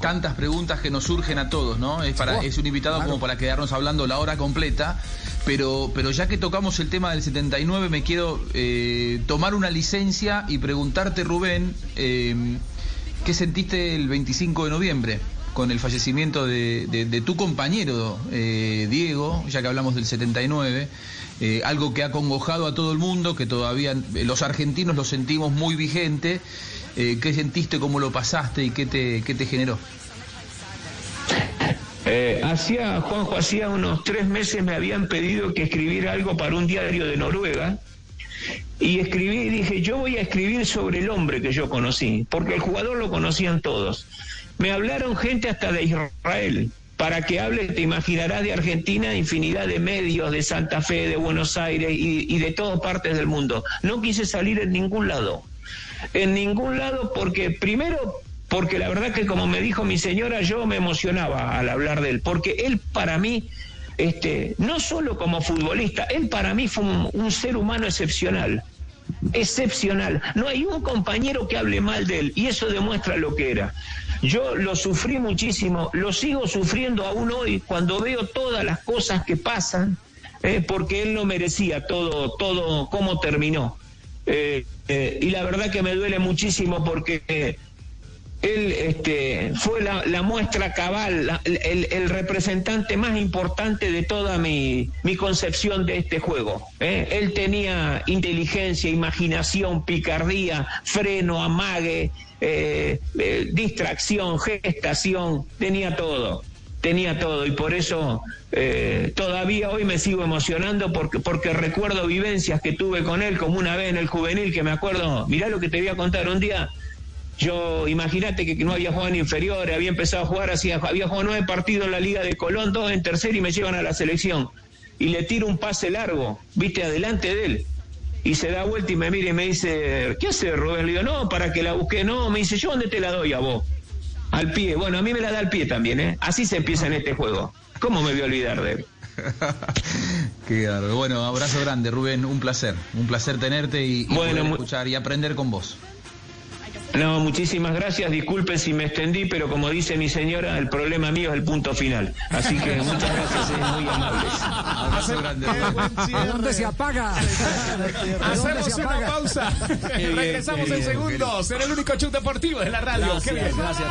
tantas preguntas que nos surgen a todos, ¿no? Es, para, es un invitado como para quedarnos hablando la hora completa, pero, pero ya que tocamos el tema del 79, me quiero eh, tomar una licencia y preguntarte, Rubén, eh, ¿qué sentiste el 25 de noviembre? Con el fallecimiento de, tu compañero eh, Diego, ya que hablamos del 79, algo que ha congojado a todo el mundo, que todavía los argentinos lo sentimos muy vigente eh, ¿Qué sentiste, cómo lo pasaste y qué te, qué te generó? Eh, hacía, Juanjo, hacía unos tres meses me habían pedido que escribiera algo para un diario de Noruega. Y escribí y dije, yo voy a escribir sobre el hombre que yo conocí, porque el jugador lo conocían todos. Me hablaron gente hasta de Israel, para que hable, te imaginarás, de Argentina, infinidad de medios, de Santa Fe, de Buenos Aires y, de todas partes del mundo. No quise salir en ningún lado en ningún lado porque primero porque la verdad que como me dijo mi señora yo me emocionaba al hablar de él porque él para mí este no solo como futbolista él para mí fue un, ser humano excepcional excepcional. No hay un compañero que hable mal de él y eso demuestra lo que era. Yo lo sufrí muchísimo lo sigo sufriendo aún hoy cuando veo todas las cosas que pasan eh, porque él no merecía todo todo cómo terminó. Eh, eh, y la verdad que me duele muchísimo porque él este, fue la, muestra cabal, el, representante más importante de toda mi, concepción de este juego. ¿eh? Él tenía inteligencia, imaginación, picardía, freno, amague, distracción, gestación, tenía todo tenía todo y por eso eh, todavía hoy me sigo emocionando porque, porque recuerdo vivencias que tuve con él, como una vez en el juvenil, que me acuerdo, mirá lo que te voy a contar un día. Yo, imagínate que, no había jugado en inferiores, había empezado a jugar así, había jugado nueve partidos en la Liga de Colón, dos en tercer y me llevan a la selección. Y le tiro un pase largo, viste, adelante de él. Y se da vuelta y me mira y me dice, ¿qué hace Rubén? Le digo, no, para que la busque, no, me dice, ¿yo dónde te la doy a vos? Al pie. Bueno, a mí me la da al pie también, ¿eh? Así se empieza en este juego. ¿Cómo me voy a olvidar de él? Qué Bueno, abrazo grande, Rubén. Un placer. Un placer tenerte y, escuchar y aprender con vos. No, muchísimas gracias. Disculpen si me extendí, pero como dice mi señora, el problema mío es el punto final. Así que muchas gracias, es muy amables. Abrazo grande. ¿A dónde se apaga? Hacemos una pausa. Regresamos en segundos en el único show deportivo de la radio. Qué bien. Gracias.